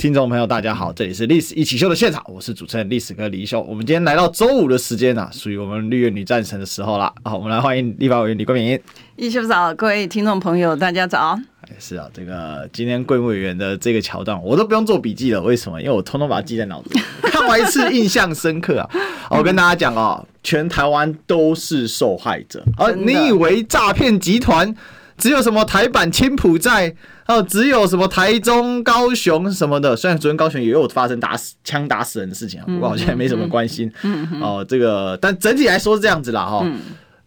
听众朋友，大家好，这里是《历史一起秀》的现场，我是主持人历史哥李一修。我们今天来到周五的时间啊，属于我们绿叶女战神的时候了。好，我们来欢迎立法委员李冠明。一修早，各位听众朋友，大家早。是啊，这个今天贵委员的这个桥段，我都不用做笔记了。为什么？因为我通通把它记在脑子里，看完一次印象深刻啊！我跟大家讲哦，全台湾都是受害者。而 你以为诈骗集团只有什么台版青埔寨，哦，只有什么台中、高雄什么的？虽然昨天高雄也有发生打死、枪打死人的事情啊，不过好像没什么关心。哦，这个，但整体来说是这样子啦。哈。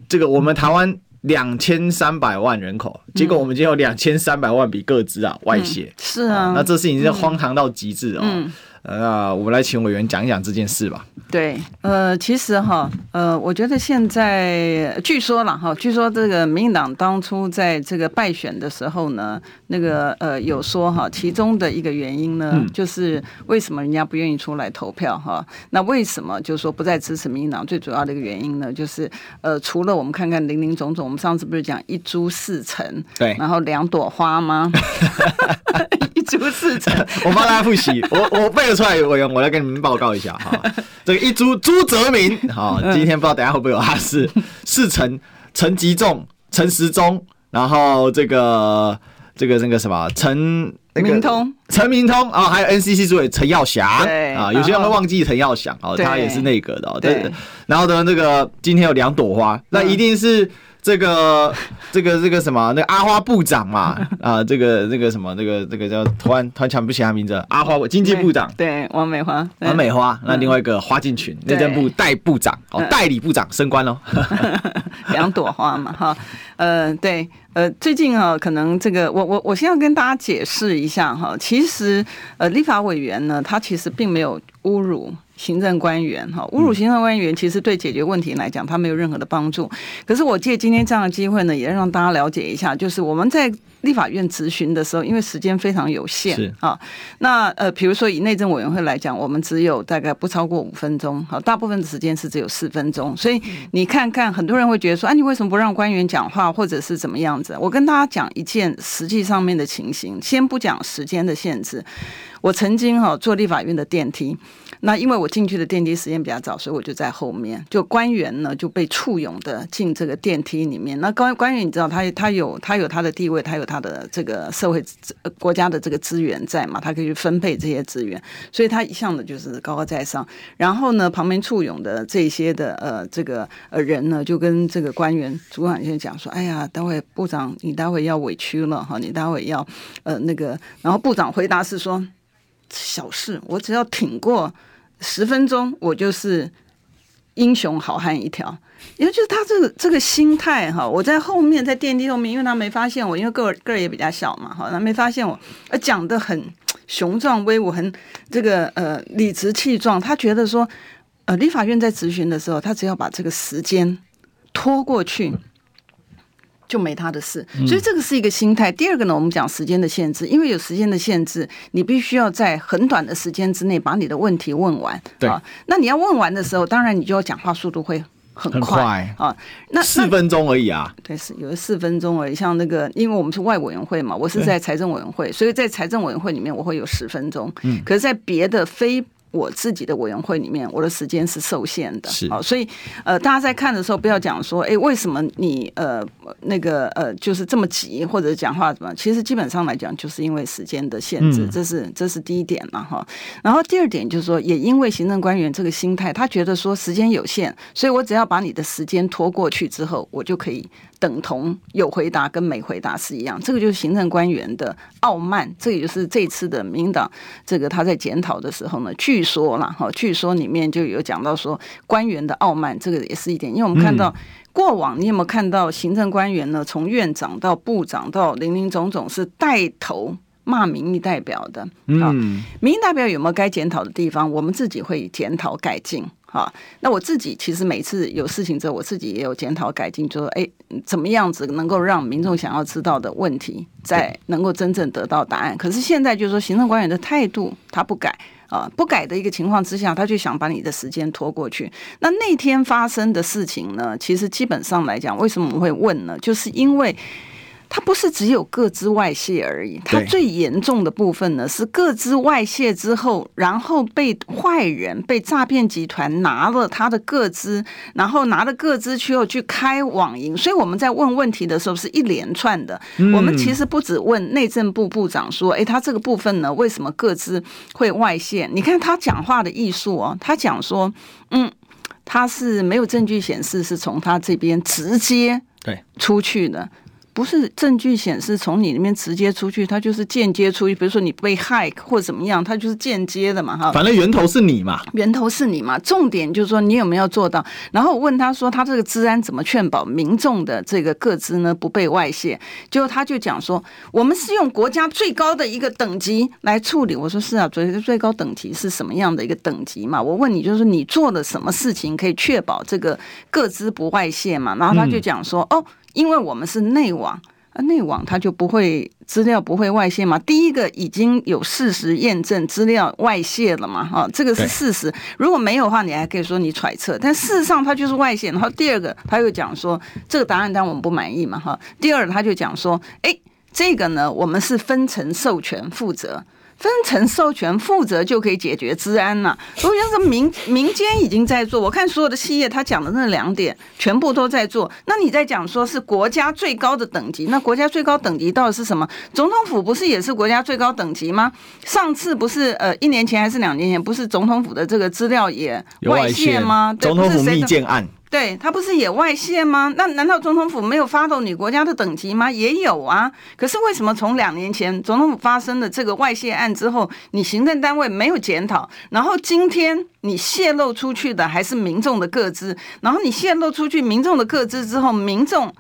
这个我们台湾。两千三百万人口，结果我们今天有两千三百万笔各资啊外泄，嗯，是啊，那这事情是荒唐到极致哦。嗯呃，我们来请委员讲一讲这件事吧。对，呃，其实哈，呃，我觉得现在据说了哈，据说这个民进党当初在这个败选的时候呢，那个呃有说哈，其中的一个原因呢，就是为什么人家不愿意出来投票哈？那为什么就是说不再支持民进党？最主要的一个原因呢，就是呃，除了我们看看林林总总，我们上次不是讲一株四成，对，然后两朵花吗？一株四成，我帮大家复习，我我背。出来委员，我来跟你们报告一下哈。这个一朱朱泽民，好，今天不知道等下会不会有他是是陈陈吉仲、陈时中，然后这个这个那个什么陈那个明通、陈明通啊，还有 NCC 主委陈耀祥啊，有些人会忘记陈耀祥哦，他也是内阁的哦。对，然后呢，这个今天有两朵花，那一定是。这个这个这个什么，那个阿花部长嘛，啊，这个这个什么，这个这个叫突然突然想不起他名字，阿花经济部长，对，对王美花，王美花，那另外一个花敬群，内政部代部长，哦，代理部长升官喽，两朵花嘛，哈，呃，对，呃，最近啊，可能这个我我我先要跟大家解释一下哈，其实呃，立法委员呢，他其实并没有侮辱。行政官员哈，侮辱行政官员，其实对解决问题来讲，他没有任何的帮助。可是我借今天这样的机会呢，也让大家了解一下，就是我们在立法院质询的时候，因为时间非常有限啊。那呃，比如说以内政委员会来讲，我们只有大概不超过五分钟，好，大部分的时间是只有四分钟。所以你看看，很多人会觉得说，啊，你为什么不让官员讲话，或者是怎么样子？我跟大家讲一件实际上面的情形，先不讲时间的限制。我曾经哈坐立法院的电梯，那因为我进去的电梯时间比较早，所以我就在后面。就官员呢就被簇拥的进这个电梯里面。那官官员你知道他他有他有他的地位，他有他的这个社会呃国家的这个资源在嘛，他可以去分配这些资源，所以他一向的就是高高在上。然后呢，旁边簇拥的这些的呃这个呃人呢，就跟这个官员主管先讲说：“哎呀，待会部长你待会要委屈了哈，你待会要呃那个。”然后部长回答是说。小事，我只要挺过十分钟，我就是英雄好汉一条。也就是他这个这个心态哈，我在后面在电梯后面，因为他没发现我，因为个个儿也比较小嘛，哈，他没发现我，而讲得很雄壮威武，很这个呃理直气壮。他觉得说，呃，立法院在质询的时候，他只要把这个时间拖过去。就没他的事，所以这个是一个心态。第二个呢，我们讲时间的限制，因为有时间的限制，你必须要在很短的时间之内把你的问题问完。对啊，那你要问完的时候，当然你就要讲话速度会很快，啊。那四分钟而已啊？对，是有四分钟而已。像那个，因为我们是外委员会嘛，我是在财政委员会，所以在财政委员会里面我会有十分钟。嗯，可是，在别的非我自己的委员会里面，我的时间是受限的，是好，所以呃，大家在看的时候不要讲说，哎，为什么你呃那个呃就是这么急，或者讲话怎么？其实基本上来讲，就是因为时间的限制，这是这是第一点嘛哈。然后第二点就是说，也因为行政官员这个心态，他觉得说时间有限，所以我只要把你的时间拖过去之后，我就可以。等同有回答跟没回答是一样，这个就是行政官员的傲慢。这也就是这次的民党这个他在检讨的时候呢，据说啦哈，据说里面就有讲到说官员的傲慢，这个也是一点。因为我们看到过往，你有没有看到行政官员呢？从院长到部长到林林总总是带头骂民意代表的。嗯，民意代表有没有该检讨的地方？我们自己会检讨改进。哈，那我自己其实每次有事情之后，我自己也有检讨改进，就说哎，怎么样子能够让民众想要知道的问题，再能够真正得到答案。可是现在就是说，行政官员的态度他不改啊，不改的一个情况之下，他就想把你的时间拖过去。那那天发生的事情呢，其实基本上来讲，为什么我们会问呢？就是因为。它不是只有个资外泄而已，它最严重的部分呢是个资外泄之后，然后被坏人、被诈骗集团拿了他的各资，然后拿了各资去后去开网银。所以我们在问问题的时候是一连串的。我们其实不只问内政部部长说：“哎，他这个部分呢，为什么个资会外泄？”你看他讲话的艺术哦，他讲说：“嗯，他是没有证据显示是从他这边直接对出去的。”不是证据显示从你那边直接出去，它就是间接出去。比如说你被害或者怎么样，它就是间接的嘛，哈。反正源头是你嘛，源头是你嘛。重点就是说你有没有做到。然后我问他说，他这个治安怎么确保民众的这个个资呢不被外泄？结果他就讲说，我们是用国家最高的一个等级来处理。我说是啊，最最高等级是什么样的一个等级嘛？我问你，就是你做了什么事情可以确保这个个资不外泄嘛？然后他就讲说，哦。因为我们是内网啊，内网它就不会资料不会外泄嘛。第一个已经有事实验证资料外泄了嘛，哈，这个是事实。如果没有的话，你还可以说你揣测。但事实上它就是外泄。然后第二个他又讲说，这个答案当然我们不满意嘛，哈。第二他就讲说，哎，这个呢，我们是分层授权负责。分层授权负责就可以解决治安了。所以民民间已经在做，我看所有的企业他讲的那两点全部都在做。那你在讲说是国家最高的等级，那国家最高等级到底是什么？总统府不是也是国家最高等级吗？上次不是呃一年前还是两年前，不是总统府的这个资料也外泄吗？总统府密件案。对，他不是也外泄吗？那难道总统府没有发到你国家的等级吗？也有啊。可是为什么从两年前总统府发生的这个外泄案之后，你行政单位没有检讨，然后今天你泄露出去的还是民众的个资，然后你泄露出去民众的个资之后，民众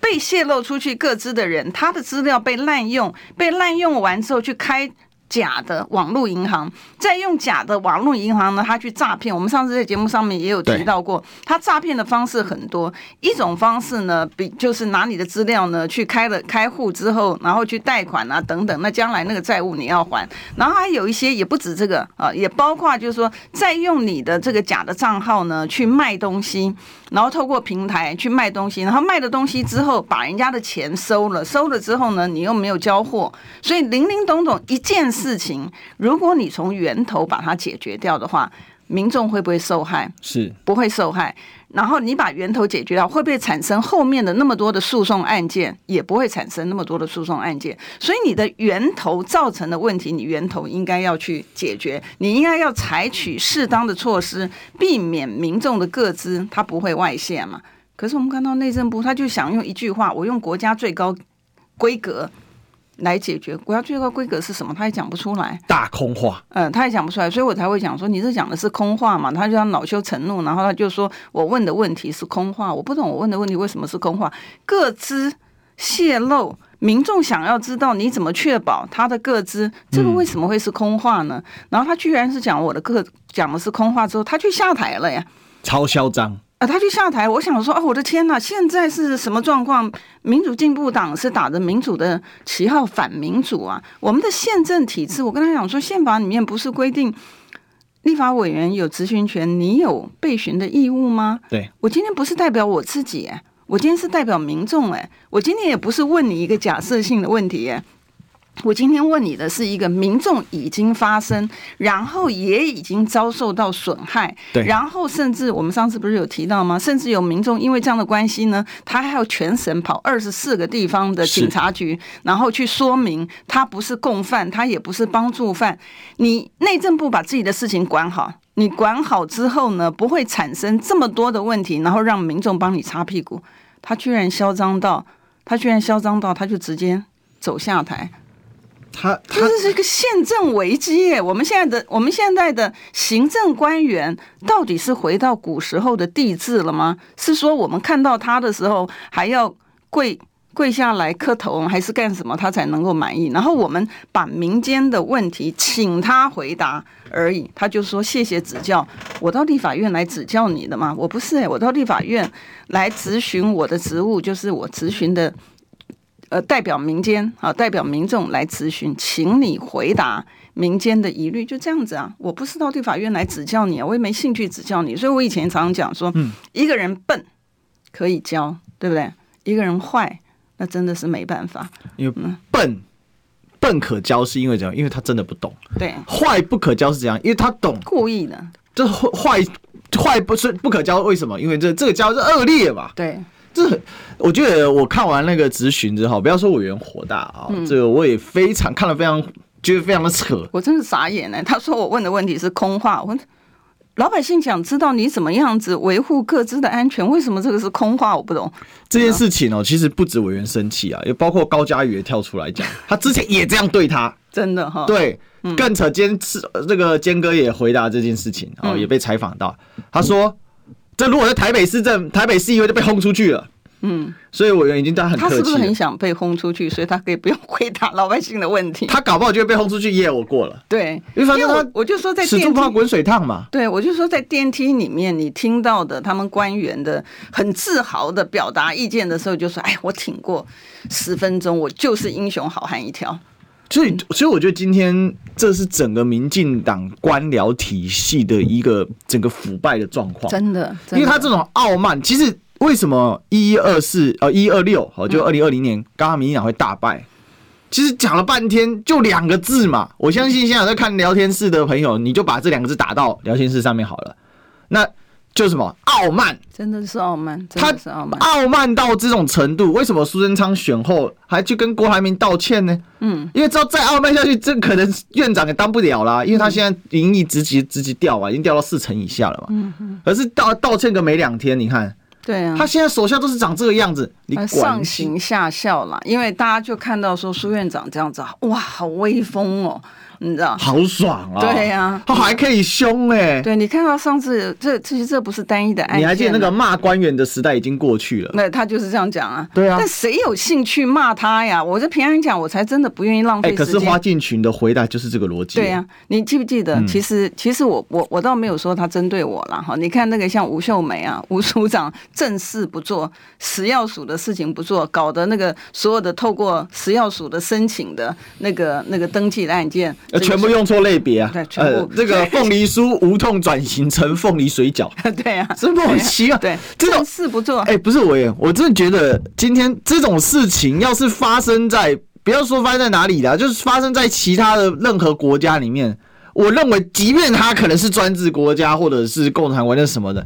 被泄露出去个资的人，他的资料被滥用，被滥用完之后去开。假的网络银行，再用假的网络银行呢，他去诈骗。我们上次在节目上面也有提到过，他诈骗的方式很多。一种方式呢，比就是拿你的资料呢去开了开户之后，然后去贷款啊等等。那将来那个债务你要还。然后还有一些也不止这个啊，也包括就是说，再用你的这个假的账号呢去卖东西，然后透过平台去卖东西，然后卖的东西之后把人家的钱收了，收了之后呢，你又没有交货，所以林林总总一件事情，如果你从源头把它解决掉的话，民众会不会受害？是不会受害。然后你把源头解决掉，会不会产生后面的那么多的诉讼案件？也不会产生那么多的诉讼案件。所以你的源头造成的问题，你源头应该要去解决，你应该要采取适当的措施，避免民众的各资它不会外泄嘛。可是我们看到内政部，他就想用一句话，我用国家最高规格。来解决国家最高规格是什么？他也讲不出来，大空话。嗯，他也讲不出来，所以我才会讲说，你这讲的是空话嘛？他就要恼羞成怒，然后他就说我问的问题是空话，我不懂我问的问题为什么是空话？各资泄露，民众想要知道你怎么确保他的个资，这个为什么会是空话呢？嗯、然后他居然是讲我的个讲的是空话之后，他去下台了呀，超嚣张。啊，他就下台，我想说，哦，我的天呐，现在是什么状况？民主进步党是打着民主的旗号反民主啊！我们的宪政体制，我跟他讲说，宪法里面不是规定立法委员有质询权，你有被询的义务吗？对，我今天不是代表我自己，哎，我今天是代表民众，哎，我今天也不是问你一个假设性的问题，哎。我今天问你的是一个民众已经发生，然后也已经遭受到损害，对，然后甚至我们上次不是有提到吗？甚至有民众因为这样的关系呢，他还要全省跑二十四个地方的警察局，然后去说明他不是共犯，他也不是帮助犯。你内政部把自己的事情管好，你管好之后呢，不会产生这么多的问题，然后让民众帮你擦屁股。他居然嚣张到，他居然嚣张到，他就直接走下台。他，他这是一个宪政危机！我们现在的我们现在的行政官员到底是回到古时候的帝制了吗？是说我们看到他的时候还要跪跪下来磕头还是干什么，他才能够满意？然后我们把民间的问题请他回答而已，他就说谢谢指教。我到立法院来指教你的吗？我不是、我到立法院来咨询我的职务，就是我咨询的。呃，代表民间啊，代表民众来咨询，请你回答民间的疑虑，就这样子啊。我不是到地法院来指教你啊，我也没兴趣指教你。所以我以前常常讲说，嗯，一个人笨可以教，对不对？一个人坏，那真的是没办法。因为笨笨可教，是因为怎样？因为他真的不懂。对，坏不可教是怎样？因为他懂，故意的。这坏坏不是不可教，为什么？因为这这个教是恶劣嘛。对。这，我觉得我看完那个质询之后，不要说委员火大啊，这个我也非常看了，非常觉得非常的扯。我真是傻眼呢。他说我问的问题是空话，我问老百姓想知道你怎么样子维护各自的安全，为什么这个是空话？我不懂这件事情哦。其实不止委员生气啊，也包括高嘉宇也跳出来讲，他之前也这样对他，真的哈。对，更扯，坚是这个坚哥也回答这件事情，然后也被采访到，他说。这如果在台北市政、台北市议会就被轰出去了。嗯，所以委员已经对他很客气。他是不是很想被轰出去，所以他可以不用回答老百姓的问题？他搞不好就会被轰出去，耶，我过了。对，因为反正他我就说在始终不怕滚水烫嘛。对，我就说在电梯里面，你听到的他们官员的很自豪的表达意见的时候，就说：“哎，我挺过十分钟，我就是英雄好汉一条。”所以，所以我觉得今天这是整个民进党官僚体系的一个整个腐败的状况。真的，因为他这种傲慢，其实为什么一一二四呃一一二六哦，就二零二零年刚刚民进党会大败，其实讲了半天就两个字嘛。我相信现在在看聊天室的朋友，你就把这两个字打到聊天室上面好了。那。就什么傲慢，真的是傲慢，真的是傲慢，傲慢到这种程度，为什么苏贞昌选后还去跟郭台铭道歉呢？嗯，因为知道再傲慢下去，这可能院长也当不了啦，因为他现在民意直级直级掉啊，已经掉到四成以下了嘛。嗯嗯。可是道道歉个没两天，你看，对啊，他现在手下都是长这个样子，你上行下效啦，因为大家就看到说苏院长这样子，哇，好威风哦。你知道，好爽啊！对呀，他还可以凶哎。对，你看到上次这其实这不是单一的案件。你还记得那个骂官员的时代已经过去了？那他就是这样讲啊。对啊。但谁有兴趣骂他呀？我这平安讲，我才真的不愿意浪费时间。可是花敬群的回答就是这个逻辑。对呀，你记不记得？其实其实我我我倒没有说他针对我了哈。你看那个像吴秀梅啊，吴署长正事不做，食药署的事情不做，搞得那个所有的透过食药署的申请的那个那个登记的案件，全部用错。类别啊，呃，这个凤梨酥无痛转型成凤梨水饺，对啊，真莫名其妙。对，这种事不做。哎，不是我也，我真的觉得今天这种事情要是发生在，不要说发生在哪里啦，就是发生在其他的任何国家里面，我认为，即便他可能是专制国家或者是共产国家什么的。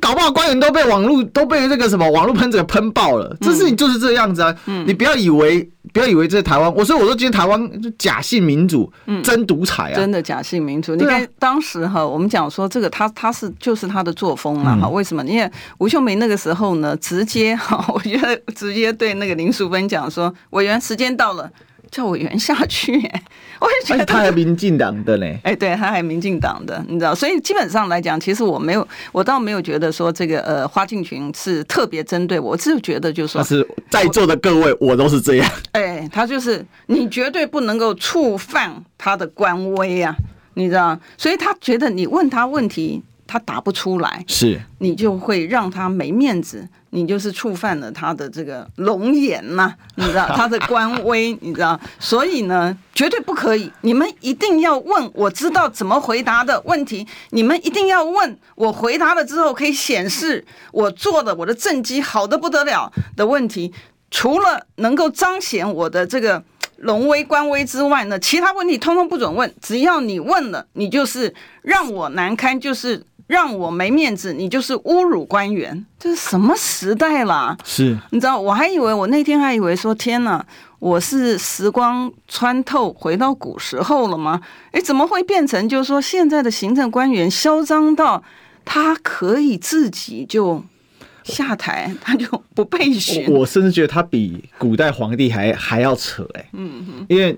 搞不好官员都被网络都被这个什么网络喷子给喷爆了，这事情就是这样子啊！嗯、你不要以为不要以为这是台湾，我说我说今天台湾假性民主，嗯、真独裁啊！真的假性民主。你看当时哈，我们讲说这个他他是就是他的作风嘛哈？为什么？因为吴秀梅那个时候呢，直接哈，我觉得直接对那个林淑芬讲说，委员时间到了。叫委员下去，我也觉得他还民进党的呢。哎，对，他还民进党的，你知道，所以基本上来讲，其实我没有，我倒没有觉得说这个呃花敬群是特别针对我，我只是觉得就是说，是在座的各位，我都是这样。哎，他就是你绝对不能够触犯他的官威啊，你知道，所以他觉得你问他问题，他答不出来，是你就会让他没面子。你就是触犯了他的这个龙颜呐，你知道 他的官威，你知道，所以呢，绝对不可以。你们一定要问，我知道怎么回答的问题。你们一定要问我回答了之后可以显示我做的我的政绩好的不得了的问题。除了能够彰显我的这个龙威官威之外呢，其他问题通通不准问。只要你问了，你就是让我难堪，就是。让我没面子，你就是侮辱官员，这是什么时代啦？是，你知道，我还以为我那天还以为说，天哪，我是时光穿透回到古时候了吗？哎，怎么会变成就是说现在的行政官员嚣张到他可以自己就下台，他就不被选？我甚至觉得他比古代皇帝还还要扯哎，嗯哼，因为。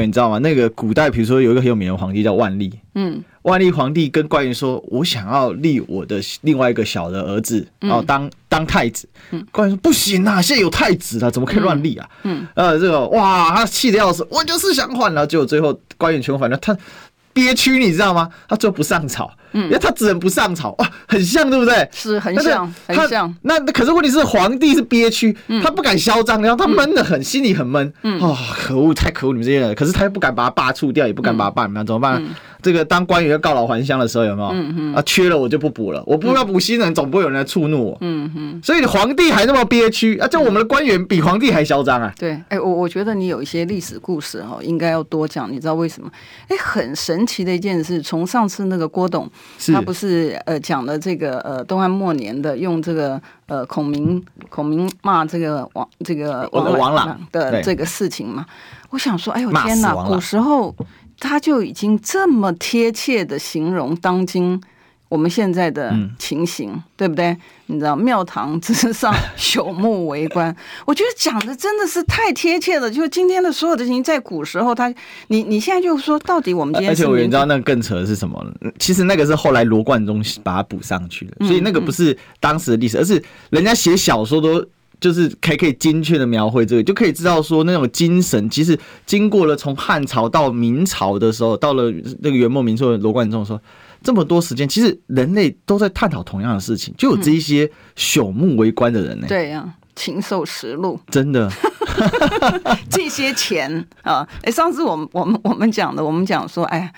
你知道吗？那个古代，比如说有一个很有名的皇帝叫万历，嗯，万历皇帝跟官员说：“我想要立我的另外一个小的儿子，然后当、嗯、当太子。”官员说：“不行啊，现在有太子了，怎么可以乱立啊？”嗯，呃，这个哇，他气得要死，我就是想换，然后结果最后官员全部反正他憋屈，你知道吗？他最后不上朝。嗯，因为他只能不上朝哇，很像对不对？是很像，很像。那可是问题是皇帝是憋屈，他不敢嚣张，然后他闷得很，心里很闷。嗯，哦，可恶，太可恶，你们这些人。可是他又不敢把他罢黜掉，也不敢把他罢免，怎么办？这个当官员要告老还乡的时候有没有？嗯嗯。啊，缺了我就不补了，我不要补新人，总不会有人来触怒我。嗯嗯。所以皇帝还那么憋屈啊，就我们的官员比皇帝还嚣张啊。对，哎，我我觉得你有一些历史故事哈，应该要多讲。你知道为什么？哎，很神奇的一件事，从上次那个郭董，他不是。呃，讲了这个呃，东汉末年的用这个呃，孔明孔明骂这个王这个王朗的这个事情嘛，我想说，哎呦天哪，古时候他就已经这么贴切的形容当今。我们现在的情形，嗯、对不对？你知道庙堂之上 朽木为官，我觉得讲的真的是太贴切了。就今天的所有的事情，在古时候他，他你你现在就说，到底我们今天，而且我你知道那个更扯的是什么？其实那个是后来罗贯中把它补上去的，所以那个不是当时的历史，而是人家写小说都就是可以可以精确的描绘这个，就可以知道说那种精神，其实经过了从汉朝到明朝的时候，到了那个元末明初的罗贯中说。这么多时间，其实人类都在探讨同样的事情，就有这一些朽木为官的人呢、欸嗯。对呀、啊，禽兽食禄，真的。这些钱啊，哎，上次我们我们我们讲的，我们讲说，哎呀，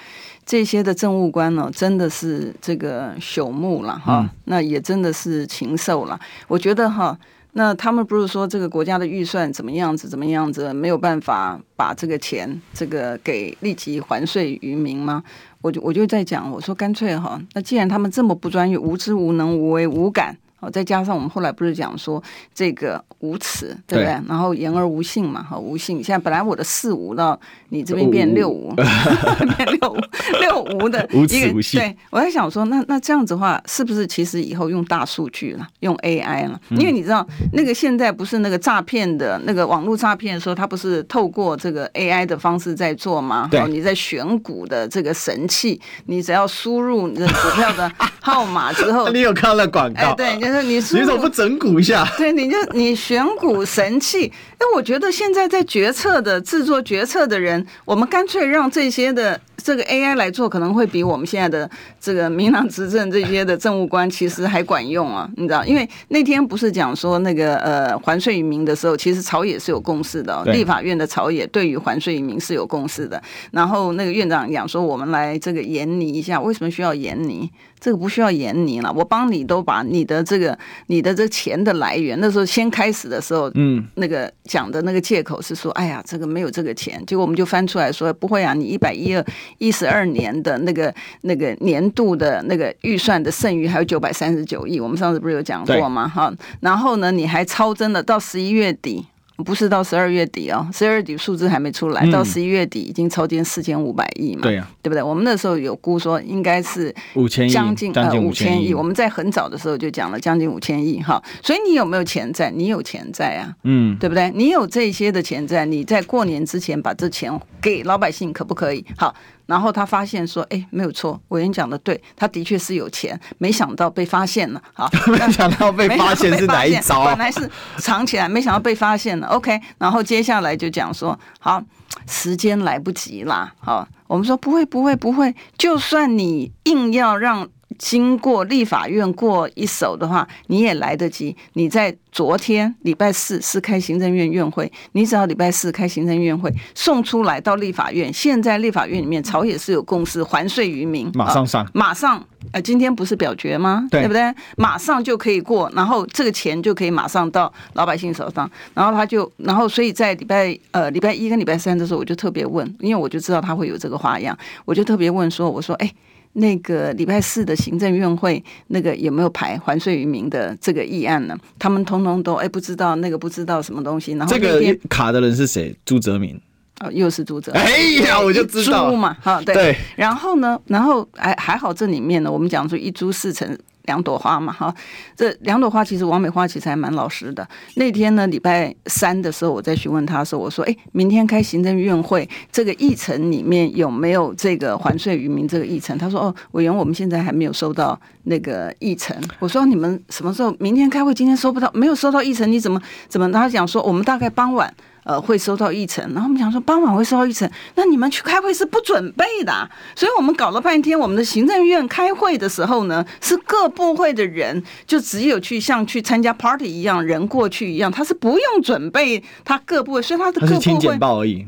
这些的政务官呢，真的是这个朽木了哈，嗯、那也真的是禽兽了。我觉得哈，那他们不是说这个国家的预算怎么样子，怎么样子，没有办法把这个钱这个给立即还税于民吗？我就我就在讲，我说干脆哈，那既然他们这么不专业、无知、无能、无为、无感。再加上我们后来不是讲说这个无耻，对不对？对，然后言而无信嘛，哈，无信。现在本来我的四无到你这边 变六无，变六无六无的无耻无信。对，我在想说，那那这样子的话，是不是其实以后用大数据了，用 AI 了？因为你知道，那个现在不是那个诈骗的那个网络诈骗的时候，他不是透过这个 AI 的方式在做吗？对，你在选股的这个神器，你只要输入你的股票的 号码之后，你有看了广告？哎，对，就是。你是你怎么不整蛊一下？对，你就你选股神器。哎，我觉得现在在决策的制作决策的人，我们干脆让这些的这个 AI 来做，可能会比我们现在的这个民党执政这些的政务官其实还管用啊！你知道，因为那天不是讲说那个呃还税于民的时候，其实朝野是有共识的，立法院的朝野对于还税于民是有共识的。然后那个院长讲说，我们来这个研拟一下，为什么需要研拟？这个不需要研拟了，我帮你都把你的这个、你的这钱的来源，那时候先开始的时候，嗯，那个讲的那个借口是说，哎呀，这个没有这个钱，结果我们就翻出来说，不会啊，你一百一二一十二年的那个那个年度的那个预算的剩余还有九百三十九亿，我们上次不是有讲过吗？哈，然后呢，你还超增了到十一月底。不是到十二月底哦，十二月底数字还没出来，到十一月底已经超过四千五百亿嘛，对呀，对不对？我们那时候有估说应该是五千亿，将近呃五千亿。我们在很早的时候就讲了将近五千亿哈，所以你有没有钱在？你有钱在啊，嗯，对不对？你有这些的钱在，你在过年之前把这钱给老百姓可不可以？好。然后他发现说：“哎，没有错，委员讲的对，他的确是有钱，没想到被发现了。啊，没想到被发现是哪一招？本来是藏起来，没想到被发现了。OK，然后接下来就讲说：好，时间来不及啦。好，我们说不会，不会，不会，就算你硬要让。”经过立法院过一手的话，你也来得及。你在昨天礼拜四是开行政院院会，你只要礼拜四开行政院会送出来到立法院，现在立法院里面朝野是有共识，还税于民，马上上，马上。呃，今天不是表决吗？对，对不对？马上就可以过，然后这个钱就可以马上到老百姓手上。然后他就，然后所以在礼拜呃礼拜一跟礼拜三的时候，我就特别问，因为我就知道他会有这个花样，我就特别问说，我说，哎。那个礼拜四的行政院会，那个有没有排还税于民的这个议案呢？他们通通都哎不知道，那个不知道什么东西。然后这个卡的人是谁？朱泽民。哦，又是朱泽。哎呀，我就知道嘛，哈，对。对然后呢，然后还还好，这里面呢，我们讲说一株四成。两朵花嘛，哈，这两朵花其实王美花其实还蛮老实的。那天呢，礼拜三的时候，我在询问他的时候，我说：“哎，明天开行政院会，这个议程里面有没有这个还税于民这个议程？”他说：“哦，委员，我们现在还没有收到那个议程。”我说：“你们什么时候明天开会？今天收不到，没有收到议程，你怎么怎么？”他讲说：“我们大概傍晚。”呃，会收到议程，然后我们想说傍晚会收到议程，那你们去开会是不准备的，啊，所以我们搞了半天，我们的行政院开会的时候呢，是各部会的人就只有去像去参加 party 一样，人过去一样，他是不用准备他各部会，所以他的各部会他是听简报而已。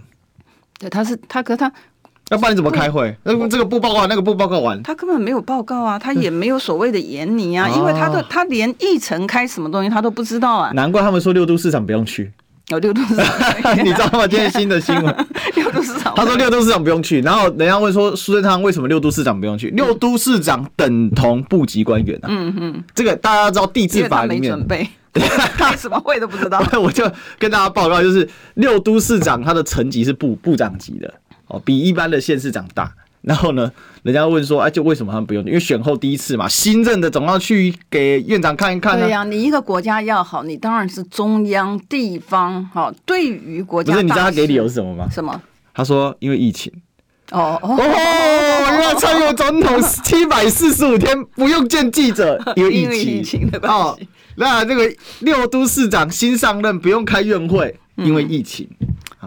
对，他是他可他，要不然你怎么开会？那这个不报告，那个不报告完，他根本没有报告啊，他也没有所谓的研拟啊，因为他的他连议程开什么东西他都不知道啊。难怪他们说六都市场不用去。有六都市长，你知道吗？今天新的新闻，六都市长，他说六都市长不用去，然后人家问说苏贞昌为什么六都市长不用去？六都市长等同部级官员啊。嗯嗯，这个大家知道地质法里面没准备，开什么会都不知道。我就跟大家报告，就是六都市长他的层级是部部长级的哦，比一般的县市长大。然后呢，人家问说，哎，就为什么他们不用？因为选后第一次嘛，新任的总要去给院长看一看。对呀，你一个国家要好，你当然是中央、地方哈。对于国家，不是你知道他给理由是什么吗？什么？他说因为疫情。哦哦，因为蔡英文总统七百四十五天不用见记者，因为疫情的关系。那这个六都市长新上任不用开院会，因为疫情。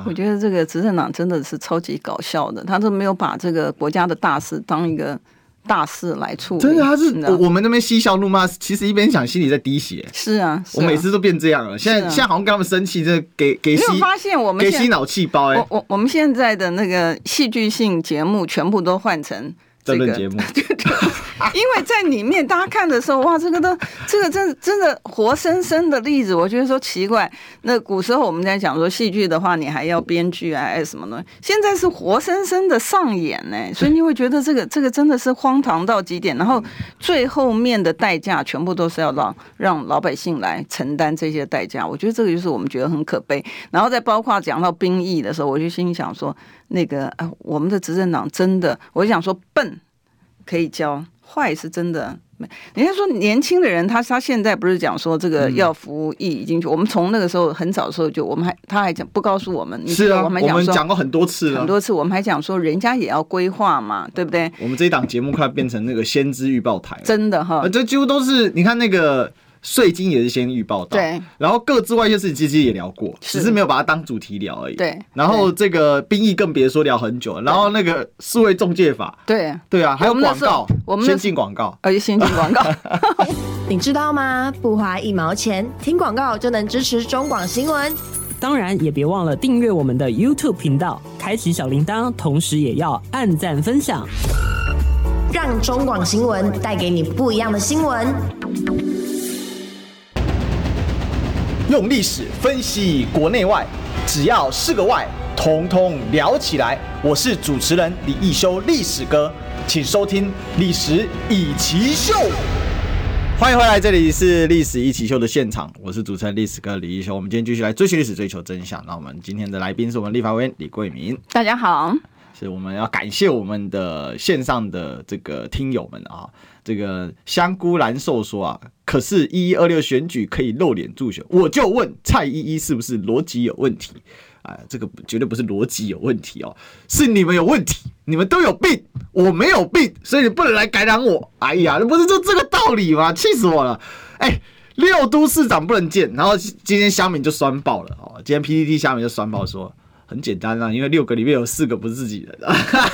我觉得这个执政党真的是超级搞笑的，他都没有把这个国家的大事当一个大事来处理。真的，他是我们那边嬉笑怒骂，其实一边想心里在滴血。是啊，我每次都变这样了。现在现在好像跟他们生气，这给给吸。没有发现我们给吸脑气包？哎，我我我们现在的那个戏剧性节目全部都换成这个节目。因为在里面，大家看的时候，哇，这个都，这个真真的活生生的例子，我觉得说奇怪。那古时候我们在讲说戏剧的话，你还要编剧啊，还是什么东西？现在是活生生的上演呢，所以你会觉得这个这个真的是荒唐到极点。然后最后面的代价，全部都是要让让老百姓来承担这些代价。我觉得这个就是我们觉得很可悲。然后再包括讲到兵役的时候，我就心想说，那个啊，我们的执政党真的，我就想说笨可以教。坏是真的，人家说年轻的人，他他现在不是讲说这个要服役已经去，我们从那个时候很早的时候就，我们还他还讲不告诉我们，是啊，我们讲过很多次了，很多次，我们还讲说人家也要规划嘛，对不对？我们这一档节目快变成那个先知预报台，真的哈，这几乎都是你看那个。税金也是先预报到，对，然后各自外一些事情其实也聊过，只是没有把它当主题聊而已。对，然后这个兵役更别说聊很久，然后那个四位中介法，对，对啊，还有广告，我们先进广告，而且先进广告，你知道吗？不花一毛钱，听广告就能支持中广新闻。当然也别忘了订阅我们的 YouTube 频道，开启小铃铛，同时也要按赞分享，让中广新闻带给你不一样的新闻。用历史分析国内外，只要是个“外”，统统聊起来。我是主持人李易修，历史哥，请收听《历史易起秀》。欢迎回来，这里是《历史一起秀》的现场，我是主持人历史哥李易修。我们今天继续来追寻历史，追求真相。那我们今天的来宾是我们立法委员李桂明。大家好，是我们要感谢我们的线上的这个听友们啊。这个香菇蓝瘦说啊，可是一一二六选举可以露脸助选，我就问蔡依依是不是逻辑有问题？啊，这个绝对不是逻辑有问题哦，是你们有问题，你们都有病，我没有病，所以你不能来感染我。哎呀，那不是就这个道理吗？气死我了！哎，六都市长不能见，然后今天乡民就酸爆了哦，今天 PTT 乡民就酸爆说。很简单啊，因为六个里面有四个不是自己人，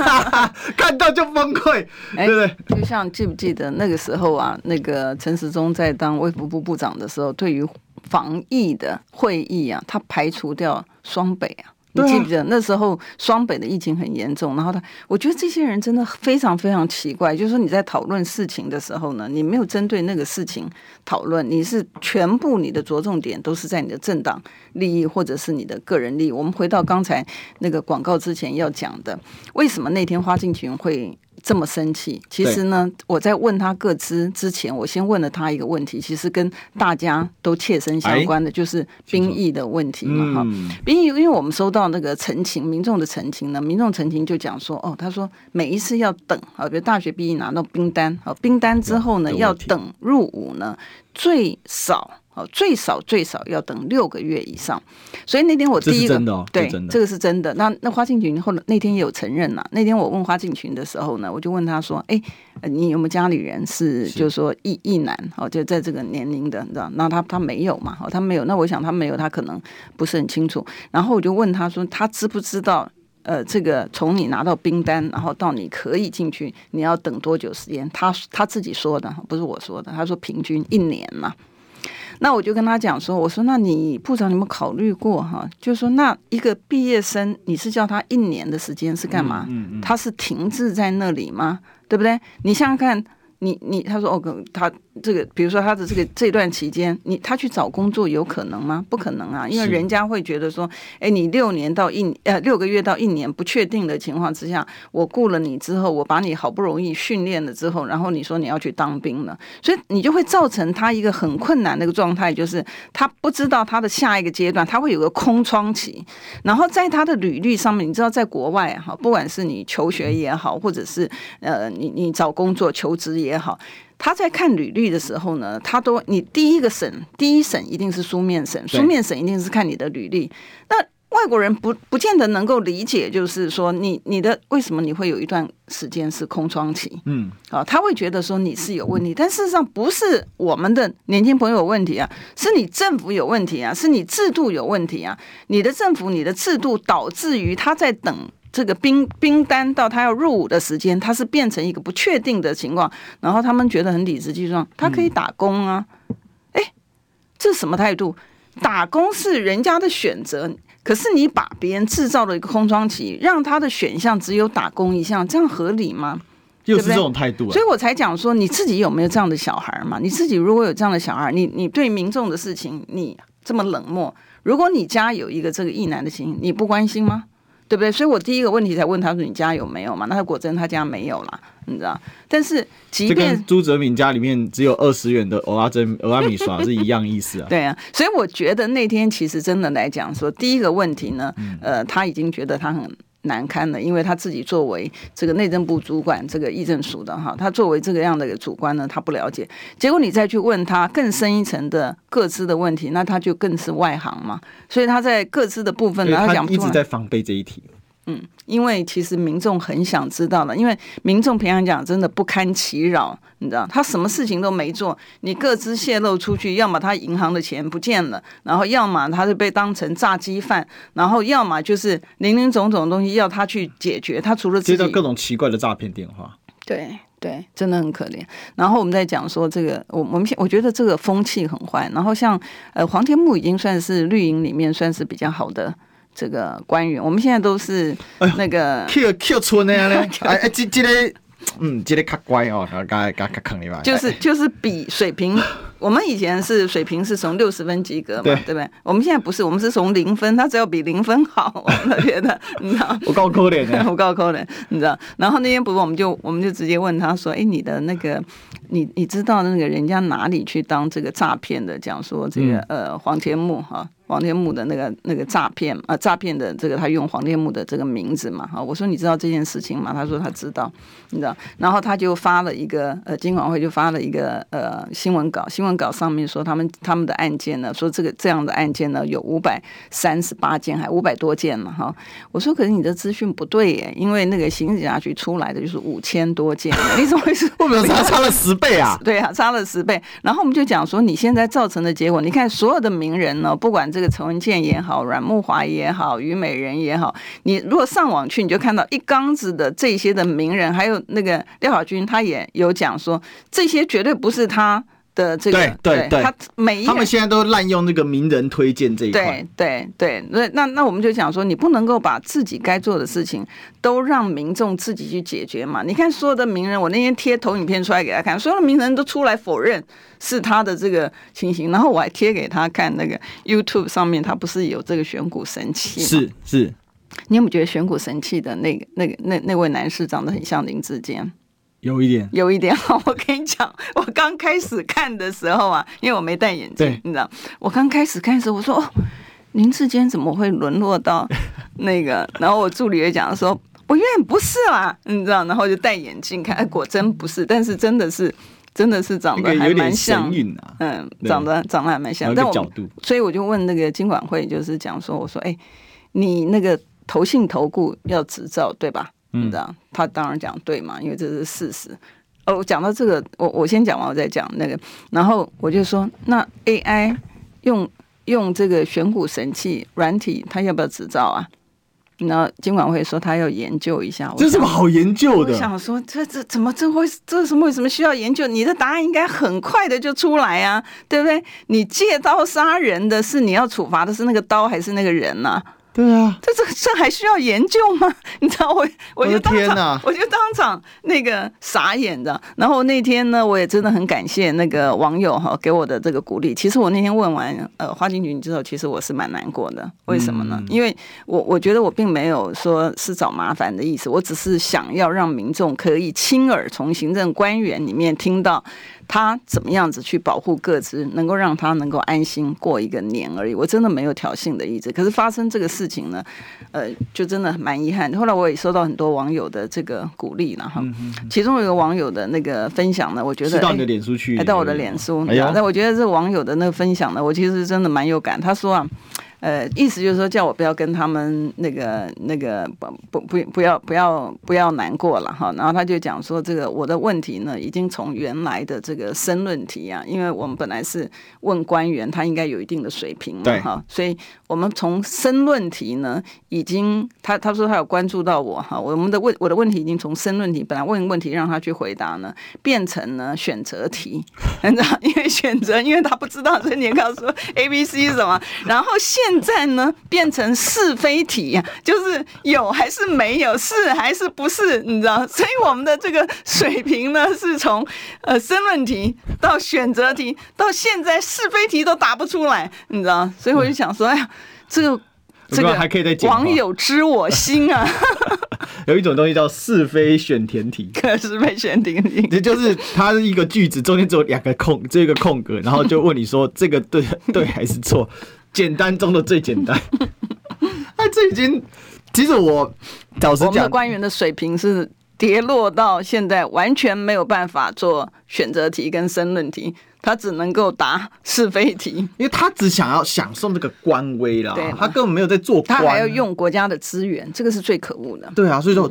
看到就崩溃，对不对？就像记不记得那个时候啊，那个陈时中在当卫福部部长的时候，对于防疫的会议啊，他排除掉双北啊。你记不记得那时候双北的疫情很严重？然后他，我觉得这些人真的非常非常奇怪，就是说你在讨论事情的时候呢，你没有针对那个事情讨论，你是全部你的着重点都是在你的政党利益或者是你的个人利益。我们回到刚才那个广告之前要讲的，为什么那天花敬群会这么生气？其实呢，我在问他各资之前，我先问了他一个问题，其实跟大家都切身相关的，就是兵役的问题嘛。哈、嗯，兵役，因为我们收到那个陈情，民众的陈情呢，民众陈情就讲说，哦，他说每一次要等啊，比如大学毕业拿到兵单，好，兵单之后呢，要等入伍呢，最少。哦，最少最少要等六个月以上，所以那天我第一个真的、哦、对，这个是真的。那那花敬群后来那天也有承认了。那天我问花敬群的时候呢，我就问他说：“哎，你有没有家里人是，是就是说一一男？哦，就在这个年龄的，你知道？那他他没有嘛？哦，他没有。那我想他没有，他可能不是很清楚。然后我就问他说：他知不知道？呃，这个从你拿到兵单，然后到你可以进去，你要等多久时间？他他自己说的，不是我说的。他说平均一年嘛。”那我就跟他讲说，我说那你部长，你有没有考虑过哈？就是说，那一个毕业生，你是叫他一年的时间是干嘛？嗯嗯嗯、他是停滞在那里吗？对不对？你想想看。你你他说哦，他这个比如说他的这个这段期间，你他去找工作有可能吗？不可能啊，因为人家会觉得说，哎，你六年到一呃六个月到一年不确定的情况之下，我雇了你之后，我把你好不容易训练了之后，然后你说你要去当兵了，所以你就会造成他一个很困难的一个状态，就是他不知道他的下一个阶段他会有个空窗期，然后在他的履历上面，你知道在国外哈，不管是你求学也好，或者是呃你你找工作求职也好，他在看履历的时候呢，他都你第一个审，第一审一定是书面审，书面审一定是看你的履历。那外国人不不见得能够理解，就是说你你的为什么你会有一段时间是空窗期？嗯，啊，他会觉得说你是有问题，但事实上不是我们的年轻朋友有问题啊，是你政府有问题啊，是你制度有问题啊，你的政府你的制度导致于他在等。这个兵兵单到他要入伍的时间，他是变成一个不确定的情况，然后他们觉得很理直气壮，他可以打工啊，哎，这是什么态度？打工是人家的选择，可是你把别人制造了一个空窗期，让他的选项只有打工一项，这样合理吗？又是这种态度啊，所以我才讲说，你自己有没有这样的小孩嘛？你自己如果有这样的小孩，你你对民众的事情你这么冷漠，如果你家有一个这个役男的情形，你不关心吗？对不对？所以我第一个问题才问他说：“你家有没有嘛？”那他果真他家没有啦，你知道？但是即便朱泽敏家里面只有二十元的欧拉珍欧拉米耍是一样意思啊。对啊，所以我觉得那天其实真的来讲说，第一个问题呢，呃，他已经觉得他很。难堪的，因为他自己作为这个内政部主管，这个议政署的哈，他作为这个样的一个主官呢，他不了解。结果你再去问他更深一层的各自的问题，那他就更是外行嘛。所以他在各自的部分呢，他讲一直在防备这一题。嗯，因为其实民众很想知道的，因为民众平常讲真的不堪其扰，你知道，他什么事情都没做，你各自泄露出去，要么他银行的钱不见了，然后要么他是被当成炸鸡犯，然后要么就是零零总总的东西要他去解决，他除了接到各种奇怪的诈骗电话，对对，真的很可怜。然后我们在讲说这个，我我们现我觉得这个风气很坏。然后像呃黄天木已经算是绿营里面算是比较好的。这个官员，我们现在都是那个 Q Q 村那样嘞，哎哎，这这个嗯，这个卡乖哦，刚刚刚刚坑你吧，就是就是比水平。我们以前是水平是从六十分及格嘛，对，不对？我们现在不是，我们是从零分，他只要比零分好，我们觉得，你知道？我够可怜的，我够可怜，你知道？然后那天不是，我们就我们就直接问他说：“哎，你的那个，你你知道那个人家哪里去当这个诈骗的？讲说这个、嗯、呃黄天木哈，黄天木的那个那个诈骗啊，诈骗的这个他用黄天木的这个名字嘛哈。我说你知道这件事情吗？他说他知道，你知道？然后他就发了一个呃，金管会就发了一个呃新闻稿，新闻。稿上面说他们他们的案件呢，说这个这样的案件呢有五百三十八件，还五百多件嘛哈。我说可是你的资讯不对耶，因为那个刑事警察局出来的就是五千多件，你怎么会是？为什么差差了十倍啊？对啊，差了十倍。然后我们就讲说，你现在造成的结果，你看所有的名人呢，不管这个陈文健也好，阮木华也好，虞美人也好，你如果上网去，你就看到一缸子的这些的名人，还有那个廖小军，他也有讲说，这些绝对不是他。的这个对对对，他每一他们现在都滥用那个名人推荐这一块，对对对，那那那我们就讲说，你不能够把自己该做的事情都让民众自己去解决嘛？你看所有的名人，我那天贴投影片出来给他看，所有的名人都出来否认是他的这个情形，然后我还贴给他看那个 YouTube 上面，他不是有这个选股神器吗？是是。你有没有觉得选股神器的那个、那个、那那位男士长得很像林志坚？有一点，有一点。好，我跟你讲，我刚开始看的时候啊，因为我没戴眼镜，你知道，我刚开始看的时候，我说哦，林志坚怎么会沦落到 那个？然后我助理也讲说，我愿不是啦，你知道，然后就戴眼镜看，哎，果真不是，但是真的是。真的是长得还蛮像，嗯，长得长得还蛮像，但我所以我就问那个金管会，就是讲说，我说，哎，你那个投信投顾要执照对吧？嗯，这样，他当然讲对嘛，因为这是事实。哦，我讲到这个，我我先讲完，我再讲那个。然后我就说，那 AI 用用这个选股神器软体，他要不要执照啊？然后金管会说他要研究一下，这是什么好研究的？我想说这这怎么这会这什么为什么需要研究？你的答案应该很快的就出来啊，对不对？你借刀杀人的是你要处罚的是那个刀还是那个人呢、啊？对啊，这这这还需要研究吗？你知道我我就当场我，就当场那个傻眼的。然后那天呢，我也真的很感谢那个网友哈给我的这个鼓励。其实我那天问完呃花金菊之后，其实我是蛮难过的。为什么呢？嗯、因为我我觉得我并没有说是找麻烦的意思，我只是想要让民众可以亲耳从行政官员里面听到。他怎么样子去保护各自，能够让他能够安心过一个年而已。我真的没有挑衅的意思。可是发生这个事情呢，呃，就真的蛮遗憾。后来我也收到很多网友的这个鼓励，然后其中有一个网友的那个分享呢，我觉得到你的脸书去，哎，到我的脸书。哎呀，那我觉得这个网友的那个分享呢，我其实真的蛮有感。他说啊。呃，意思就是说，叫我不要跟他们那个那个不不不不要不要不要难过了哈。然后他就讲说，这个我的问题呢，已经从原来的这个申论题啊，因为我们本来是问官员，他应该有一定的水平嘛哈，所以我们从申论题呢，已经他他说他有关注到我哈，我们的问我的问题已经从申论题本来问问题让他去回答呢，变成呢选择题，你知道，因为选择，因为他不知道，所以你告诉说 A B C 什么，然后现现在呢，变成是非题呀，就是有还是没有，是还是不是，你知道？所以我们的这个水平呢，是从呃申论题到选择题，到现在是非题都答不出来，你知道？所以我就想说，哎呀，这个这个还可以再网友知我心啊。有一种东西叫是非选填题，是非选填题，这就是它是一个句子中间只有两个空，这个空格，然后就问你说这个对对还是错。简单中的最简单，哎，这已经，其实我老实讲，我们的官员的水平是跌落到现在完全没有办法做选择题跟申论题，他只能够答是非题，因为他只想要享受这个官威啦，对吗，他根本没有在做官，他还要用国家的资源，这个是最可恶的。对啊，所以说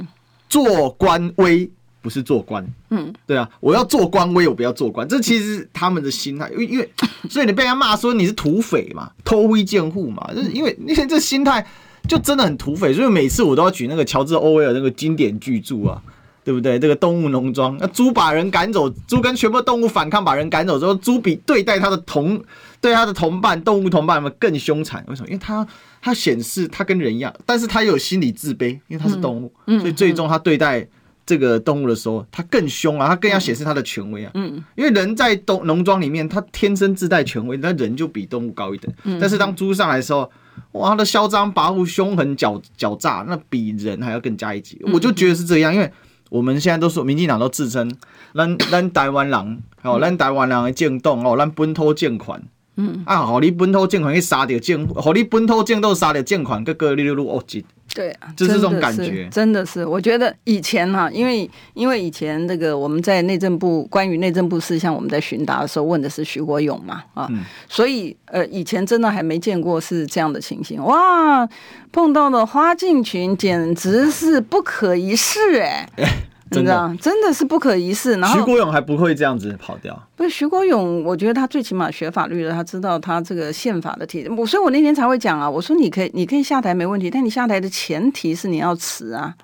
做官威。不是做官，嗯，对啊，我要做官我也不要做官，这其实是他们的心态，因为因为，所以你被人家骂说你是土匪嘛，偷挥贱户嘛，就是因为那些这心态就真的很土匪，所以每次我都要举那个乔治·欧威尔那个经典巨著啊，对不对？这个动物农庄，那猪把人赶走，猪跟全部动物反抗，把人赶走之后，猪比对待他的同对他的同伴动物同伴们更凶残，为什么？因为他他显示他跟人一样，但是他又有心理自卑，因为他是动物，所以最终他对待。这个动物的时候，它更凶啊，它更要显示它的权威啊。嗯，因为人在农农庄里面，它天生自带权威，那人就比动物高一等。嗯，但是当猪上来的时候，哇，它的嚣张跋扈、凶狠狡狡诈，那比人还要更加一级。我就觉得是这样，因为我们现在都说民进党都自称咱咱台湾人哦，咱台湾人的政党哦，咱本土建款。嗯啊，好，你本土政权去杀掉政，好，你本土政党杀掉政权，各个你都恶极。对啊，就是这种感觉，真的是。我觉得以前哈、啊，因为因为以前那个我们在内政部关于内政部事项，我们在询答的时候问的是徐国勇嘛啊，嗯、所以呃以前真的还没见过是这样的情形哇，碰到了花敬群简直是不可一世哎。真的，真的是不可一世。然后徐国勇还不会这样子跑掉。不是徐国勇，我觉得他最起码学法律的，他知道他这个宪法的题。我所以，我那天才会讲啊，我说你可以，你可以下台没问题，但你下台的前提是你要辞啊。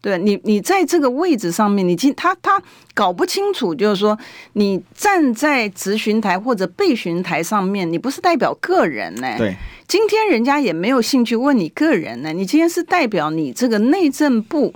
对你，你在这个位置上面，你今他他搞不清楚，就是说你站在质询台或者备询台上面，你不是代表个人呢、欸。对，今天人家也没有兴趣问你个人呢、欸，你今天是代表你这个内政部。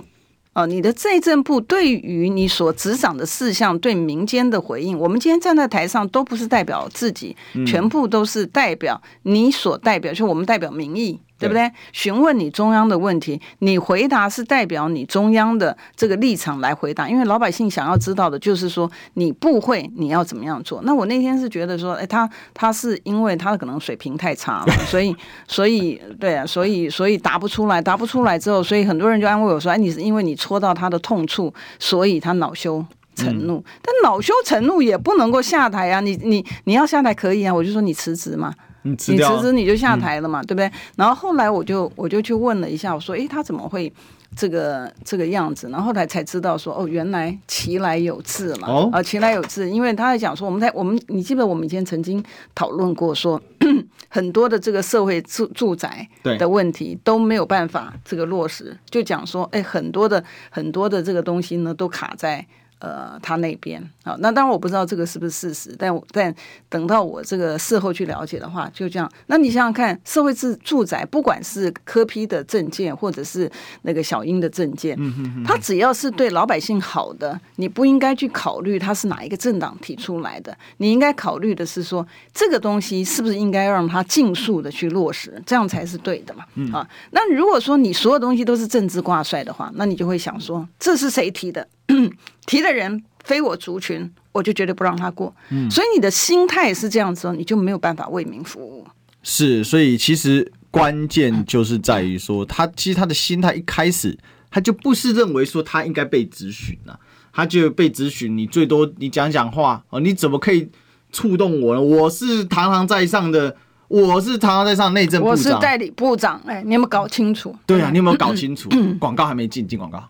哦，你的内政部对于你所执掌的事项对民间的回应，我们今天站在台上都不是代表自己，全部都是代表你所代表，就我们代表民意，对不对？询问你中央的问题，你回答是代表你中央的这个立场来回答，因为老百姓想要知道的就是说你不会，你要怎么样做？那我那天是觉得说，哎，他他是因为他可能水平太差了，所以所以对啊，所以所以答不出来，答不出来之后，所以很多人就安慰我说，哎，你是因为你戳到他的痛处，所以他恼羞。成怒，嗯、但恼羞成怒也不能够下台啊！你你你要下台可以啊，我就说你辞职嘛，你辞职你就下台了嘛，嗯、对不对？然后后来我就我就去问了一下，我说，诶，他怎么会这个这个样子？然后后来才知道说，哦，原来其来有自嘛，哦，啊，其来有自，因为他在讲说，我们在我们，你记得我们以前曾经讨论过说，说 很多的这个社会住住宅的问题都没有办法这个落实，就讲说，诶，很多的很多的这个东西呢都卡在。呃，他那边啊，那当然我不知道这个是不是事实，但但等到我这个事后去了解的话，就这样。那你想想看，社会住住宅，不管是柯批的证件，或者是那个小英的证件，他只要是对老百姓好的，你不应该去考虑他是哪一个政党提出来的，你应该考虑的是说，这个东西是不是应该让他尽速的去落实，这样才是对的嘛。嗯、啊，那如果说你所有东西都是政治挂帅的话，那你就会想说，这是谁提的？提的人非我族群，我就绝对不让他过。嗯，所以你的心态是这样子，你就没有办法为民服务。是，所以其实关键就是在于说，他其实他的心态一开始他就不是认为说他应该被咨询了，他就被咨询，你最多你讲讲话哦，你怎么可以触动我呢？我是堂堂在上的，我是堂堂在上内政部长，我是代理部长。哎，你有没有搞清楚？对啊，你有没有搞清楚？广告还没进，进广告。